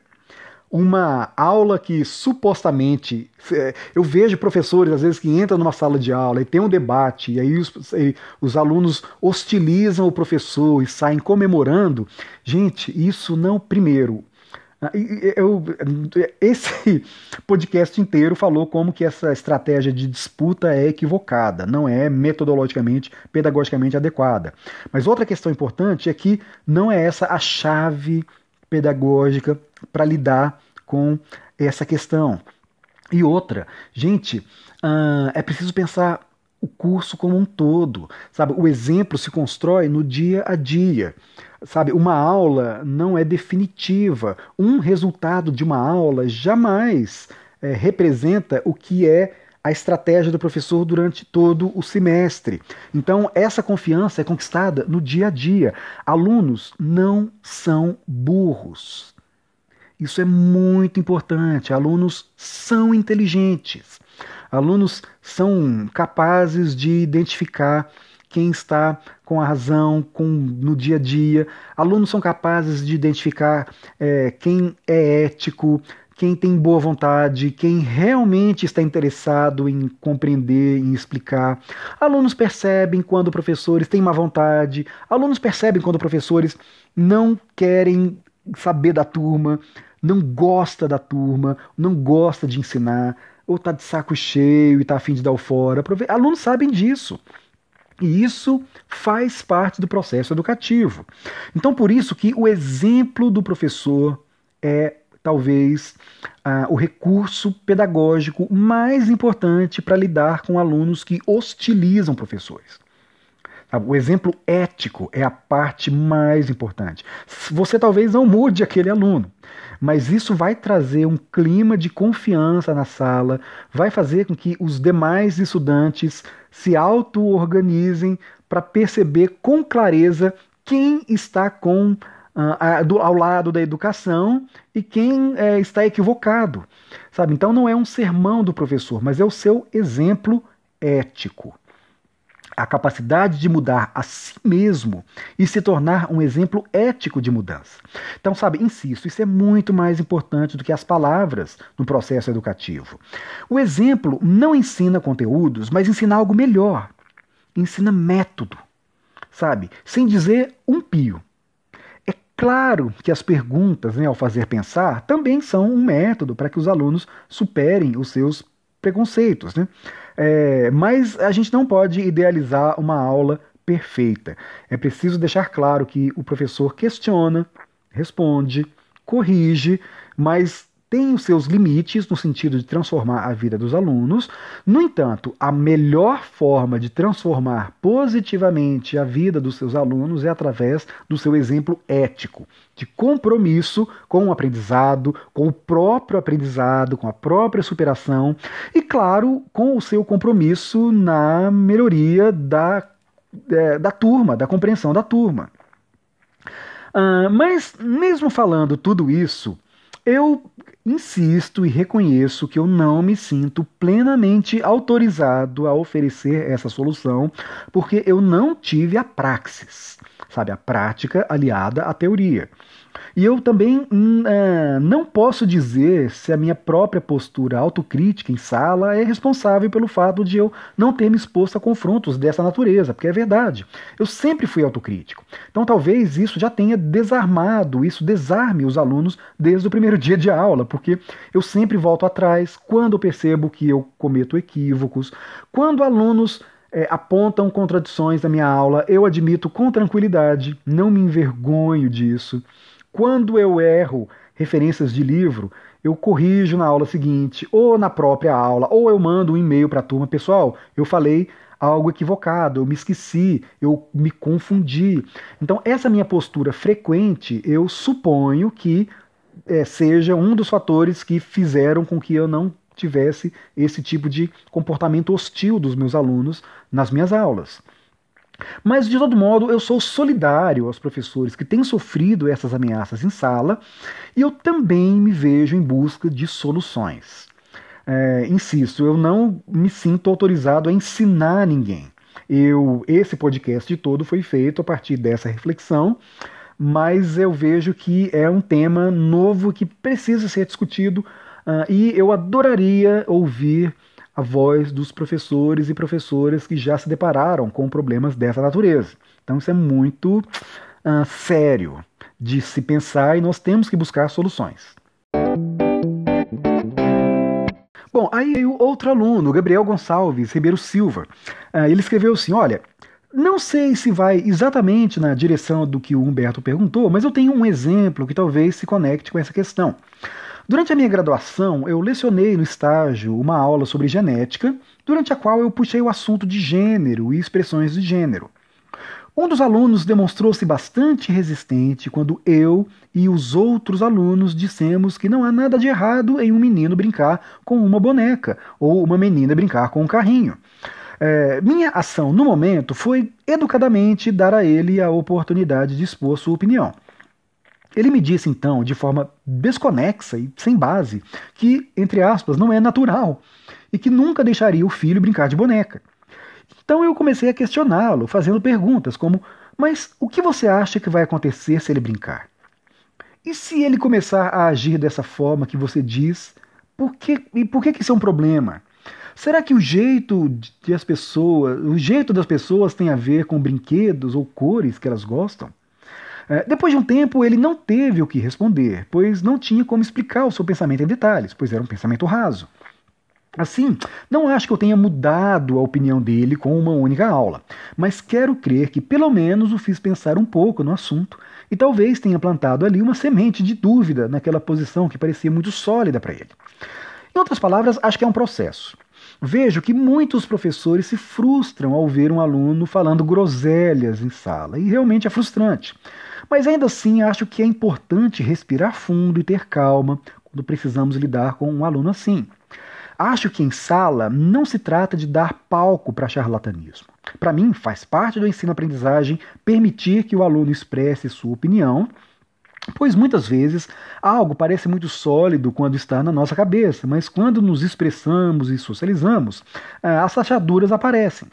Uma aula que supostamente. É, eu vejo professores, às vezes, que entram numa sala de aula e tem um debate, e aí os, e os alunos hostilizam o professor e saem comemorando. Gente, isso não, primeiro, ah, eu, esse podcast inteiro falou como que essa estratégia de disputa é equivocada, não é metodologicamente, pedagogicamente adequada. Mas outra questão importante é que não é essa a chave pedagógica para lidar com essa questão. E outra, gente, uh, é preciso pensar o curso como um todo, sabe? O exemplo se constrói no dia a dia. Sabe, uma aula não é definitiva. Um resultado de uma aula jamais é, representa o que é a estratégia do professor durante todo o semestre. Então, essa confiança é conquistada no dia a dia. Alunos não são burros. Isso é muito importante. Alunos são inteligentes. Alunos são capazes de identificar quem está com a razão com, no dia a dia. Alunos são capazes de identificar é, quem é ético, quem tem boa vontade, quem realmente está interessado em compreender, em explicar. Alunos percebem quando professores têm má vontade, alunos percebem quando professores não querem saber da turma, não gosta da turma, não gosta de ensinar, ou está de saco cheio e está afim de dar o fora. Alunos sabem disso. E isso faz parte do processo educativo. Então, por isso que o exemplo do professor é talvez ah, o recurso pedagógico mais importante para lidar com alunos que hostilizam professores. O exemplo ético é a parte mais importante. Você talvez não mude aquele aluno, mas isso vai trazer um clima de confiança na sala, vai fazer com que os demais estudantes se auto-organizem para perceber com clareza quem está com ao lado da educação e quem é, está equivocado. Sabe? Então não é um sermão do professor, mas é o seu exemplo ético a capacidade de mudar a si mesmo e se tornar um exemplo ético de mudança. Então, sabe, insisto, isso é muito mais importante do que as palavras no processo educativo. O exemplo não ensina conteúdos, mas ensina algo melhor. Ensina método, sabe? Sem dizer um pio. Claro que as perguntas, né, ao fazer pensar, também são um método para que os alunos superem os seus preconceitos, né? É, mas a gente não pode idealizar uma aula perfeita. É preciso deixar claro que o professor questiona, responde, corrige, mas tem os seus limites no sentido de transformar a vida dos alunos. No entanto, a melhor forma de transformar positivamente a vida dos seus alunos é através do seu exemplo ético, de compromisso com o aprendizado, com o próprio aprendizado, com a própria superação e, claro, com o seu compromisso na melhoria da, é, da turma, da compreensão da turma. Uh, mas, mesmo falando tudo isso, eu insisto e reconheço que eu não me sinto plenamente autorizado a oferecer essa solução, porque eu não tive a praxis, sabe, a prática aliada à teoria. E eu também hum, é, não posso dizer se a minha própria postura autocrítica em sala é responsável pelo fato de eu não ter me exposto a confrontos dessa natureza, porque é verdade. Eu sempre fui autocrítico. Então talvez isso já tenha desarmado, isso desarme os alunos desde o primeiro dia de aula, porque eu sempre volto atrás quando percebo que eu cometo equívocos, quando alunos é, apontam contradições na minha aula, eu admito com tranquilidade, não me envergonho disso. Quando eu erro referências de livro, eu corrijo na aula seguinte, ou na própria aula, ou eu mando um e-mail para a turma, pessoal, eu falei algo equivocado, eu me esqueci, eu me confundi. Então, essa minha postura frequente, eu suponho que é, seja um dos fatores que fizeram com que eu não tivesse esse tipo de comportamento hostil dos meus alunos nas minhas aulas. Mas, de todo modo, eu sou solidário aos professores que têm sofrido essas ameaças em sala e eu também me vejo em busca de soluções. É, insisto, eu não me sinto autorizado a ensinar ninguém. Eu, esse podcast todo foi feito a partir dessa reflexão, mas eu vejo que é um tema novo que precisa ser discutido uh, e eu adoraria ouvir a voz dos professores e professoras que já se depararam com problemas dessa natureza. Então isso é muito uh, sério de se pensar e nós temos que buscar soluções. Bom, aí o outro aluno, Gabriel Gonçalves Ribeiro Silva, uh, ele escreveu assim: olha. Não sei se vai exatamente na direção do que o Humberto perguntou, mas eu tenho um exemplo que talvez se conecte com essa questão. Durante a minha graduação, eu lecionei no estágio uma aula sobre genética, durante a qual eu puxei o assunto de gênero e expressões de gênero. Um dos alunos demonstrou-se bastante resistente quando eu e os outros alunos dissemos que não há nada de errado em um menino brincar com uma boneca ou uma menina brincar com um carrinho. É, minha ação no momento foi educadamente dar a ele a oportunidade de expor sua opinião. Ele me disse então, de forma desconexa e sem base, que, entre aspas, não é natural e que nunca deixaria o filho brincar de boneca. Então eu comecei a questioná-lo, fazendo perguntas como: Mas o que você acha que vai acontecer se ele brincar? E se ele começar a agir dessa forma que você diz, por que, e por que, que isso é um problema? Será que o jeito de as pessoas, o jeito das pessoas tem a ver com brinquedos ou cores que elas gostam? É, depois de um tempo, ele não teve o que responder, pois não tinha como explicar o seu pensamento em detalhes, pois era um pensamento raso. Assim, não acho que eu tenha mudado a opinião dele com uma única aula, mas quero crer que pelo menos o fiz pensar um pouco no assunto e talvez tenha plantado ali uma semente de dúvida naquela posição que parecia muito sólida para ele. Em outras palavras, acho que é um processo. Vejo que muitos professores se frustram ao ver um aluno falando groselhas em sala, e realmente é frustrante. Mas ainda assim, acho que é importante respirar fundo e ter calma quando precisamos lidar com um aluno assim. Acho que em sala não se trata de dar palco para charlatanismo. Para mim, faz parte do ensino-aprendizagem permitir que o aluno expresse sua opinião Pois muitas vezes algo parece muito sólido quando está na nossa cabeça, mas quando nos expressamos e socializamos, eh, as rachaduras aparecem.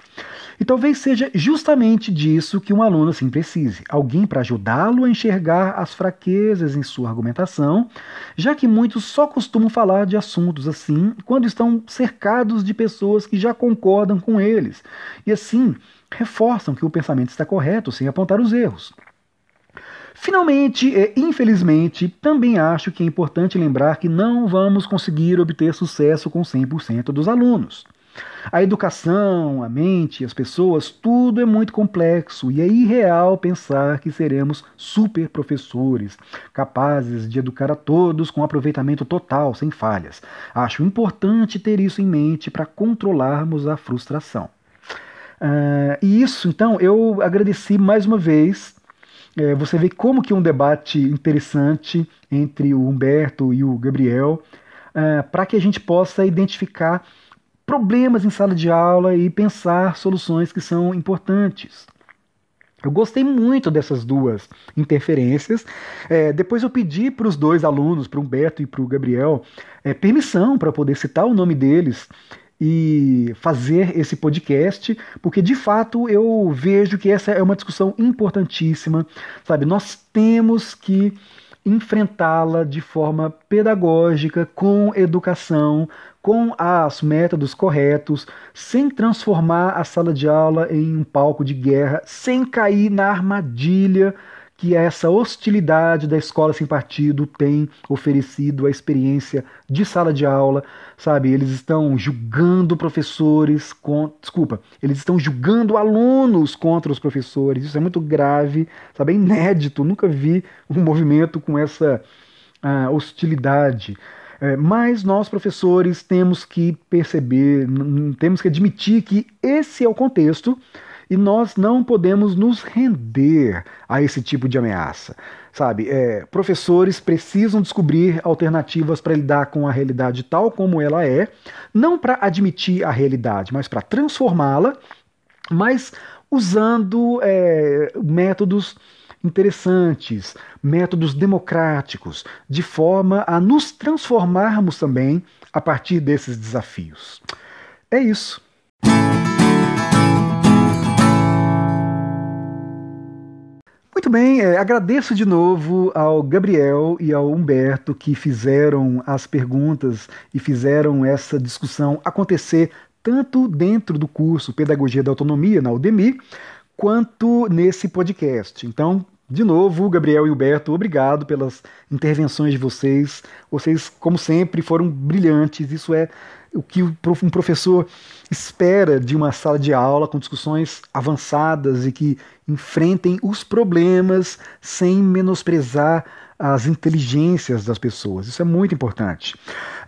E talvez seja justamente disso que um aluno assim precise: alguém para ajudá-lo a enxergar as fraquezas em sua argumentação, já que muitos só costumam falar de assuntos assim quando estão cercados de pessoas que já concordam com eles, e assim reforçam que o pensamento está correto sem apontar os erros. Finalmente, e infelizmente, também acho que é importante lembrar que não vamos conseguir obter sucesso com 100% dos alunos. A educação, a mente, as pessoas, tudo é muito complexo e é irreal pensar que seremos super professores, capazes de educar a todos com aproveitamento total, sem falhas. Acho importante ter isso em mente para controlarmos a frustração. Uh, e isso, então, eu agradeci mais uma vez é, você vê como que um debate interessante entre o Humberto e o Gabriel, é, para que a gente possa identificar problemas em sala de aula e pensar soluções que são importantes. Eu gostei muito dessas duas interferências. É, depois eu pedi para os dois alunos, para o Humberto e para o Gabriel, é, permissão para poder citar o nome deles e fazer esse podcast, porque de fato eu vejo que essa é uma discussão importantíssima, sabe? Nós temos que enfrentá-la de forma pedagógica, com educação, com os métodos corretos, sem transformar a sala de aula em um palco de guerra, sem cair na armadilha que essa hostilidade da escola sem partido tem oferecido a experiência de sala de aula, sabe? Eles estão julgando professores, com... desculpa, eles estão julgando alunos contra os professores. Isso é muito grave, sabe? É inédito. Nunca vi um movimento com essa uh, hostilidade. É, mas nós, professores, temos que perceber, temos que admitir que esse é o contexto e nós não podemos nos render a esse tipo de ameaça. Sabe, é, professores precisam descobrir alternativas para lidar com a realidade tal como ela é, não para admitir a realidade, mas para transformá-la, mas usando é, métodos interessantes, métodos democráticos, de forma a nos transformarmos também a partir desses desafios. É isso. Muito bem, é, agradeço de novo ao Gabriel e ao Humberto que fizeram as perguntas e fizeram essa discussão acontecer tanto dentro do curso Pedagogia da Autonomia na Udemy, quanto nesse podcast. Então, de novo, Gabriel e Humberto, obrigado pelas intervenções de vocês. Vocês, como sempre, foram brilhantes. Isso é o que um professor espera de uma sala de aula com discussões avançadas e que enfrentem os problemas sem menosprezar as inteligências das pessoas. Isso é muito importante.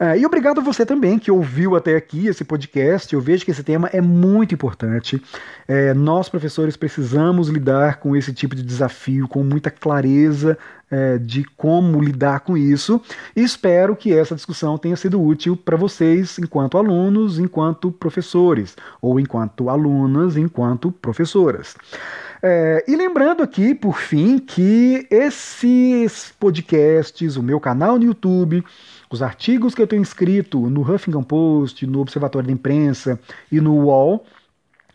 Uh, e obrigado a você também que ouviu até aqui esse podcast. Eu vejo que esse tema é muito importante. É, nós, professores, precisamos lidar com esse tipo de desafio com muita clareza é, de como lidar com isso. E espero que essa discussão tenha sido útil para vocês, enquanto alunos, enquanto professores, ou enquanto alunas, enquanto professoras. É, e lembrando aqui, por fim, que esses podcasts, o meu canal no YouTube, os artigos que eu tenho escrito no Huffington Post, no Observatório da Imprensa e no UOL,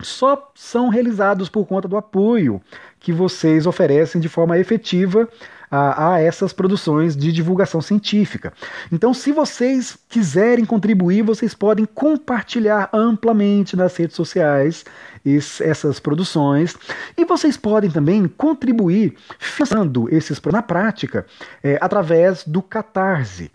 só são realizados por conta do apoio que vocês oferecem de forma efetiva a, a, essas produções de divulgação científica. Então, se vocês quiserem contribuir, vocês podem compartilhar amplamente nas redes sociais esse, essas produções e vocês podem também contribuir financiando esses na prática é, através do Catarse.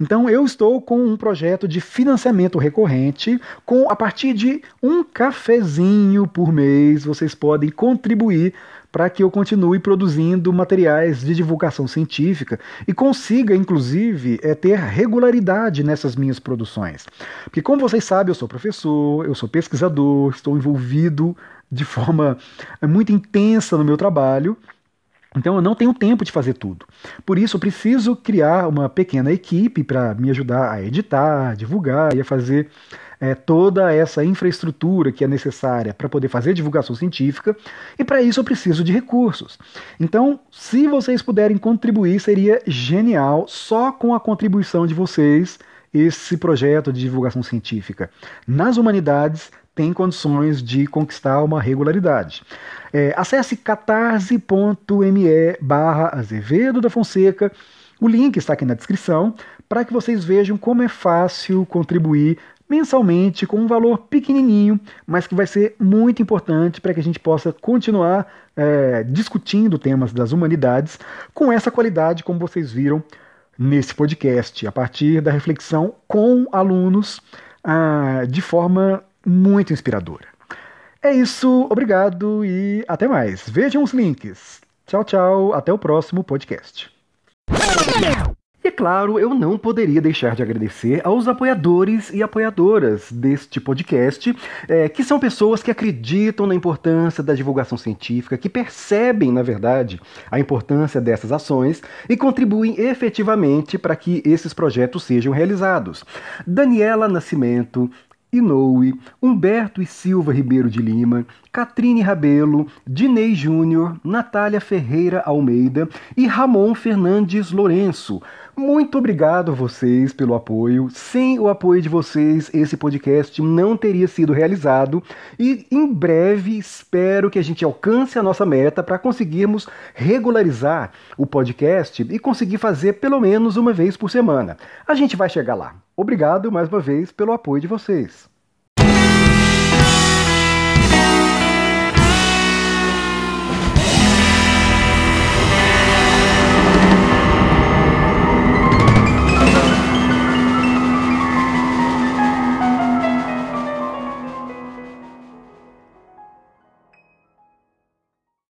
Então, eu estou com um projeto de financiamento recorrente com a partir de um cafezinho por mês vocês podem contribuir para que eu continue produzindo materiais de divulgação científica e consiga, inclusive, é, ter regularidade nessas minhas produções. Porque, como vocês sabem, eu sou professor, eu sou pesquisador, estou envolvido de forma é, muito intensa no meu trabalho. Então eu não tenho tempo de fazer tudo. Por isso eu preciso criar uma pequena equipe para me ajudar a editar, divulgar e a fazer é, toda essa infraestrutura que é necessária para poder fazer divulgação científica, e para isso eu preciso de recursos. Então, se vocês puderem contribuir, seria genial, só com a contribuição de vocês, esse projeto de divulgação científica nas humanidades tem condições de conquistar uma regularidade. É, acesse catarse.me barra Azevedo da Fonseca. O link está aqui na descrição para que vocês vejam como é fácil contribuir mensalmente com um valor pequenininho, mas que vai ser muito importante para que a gente possa continuar é, discutindo temas das humanidades com essa qualidade, como vocês viram nesse podcast, a partir da reflexão com alunos ah, de forma muito inspiradora. É isso, obrigado e até mais. Vejam os links. Tchau, tchau, até o próximo podcast. E é claro, eu não poderia deixar de agradecer aos apoiadores e apoiadoras deste podcast, é, que são pessoas que acreditam na importância da divulgação científica, que percebem, na verdade, a importância dessas ações e contribuem efetivamente para que esses projetos sejam realizados. Daniela Nascimento, Inoue, Humberto e Silva Ribeiro de Lima, Catrine Rabelo, Dinei Júnior, Natália Ferreira Almeida e Ramon Fernandes Lourenço. Muito obrigado a vocês pelo apoio. Sem o apoio de vocês, esse podcast não teria sido realizado. E em breve espero que a gente alcance a nossa meta para conseguirmos regularizar o podcast e conseguir fazer pelo menos uma vez por semana. A gente vai chegar lá. Obrigado mais uma vez pelo apoio de vocês.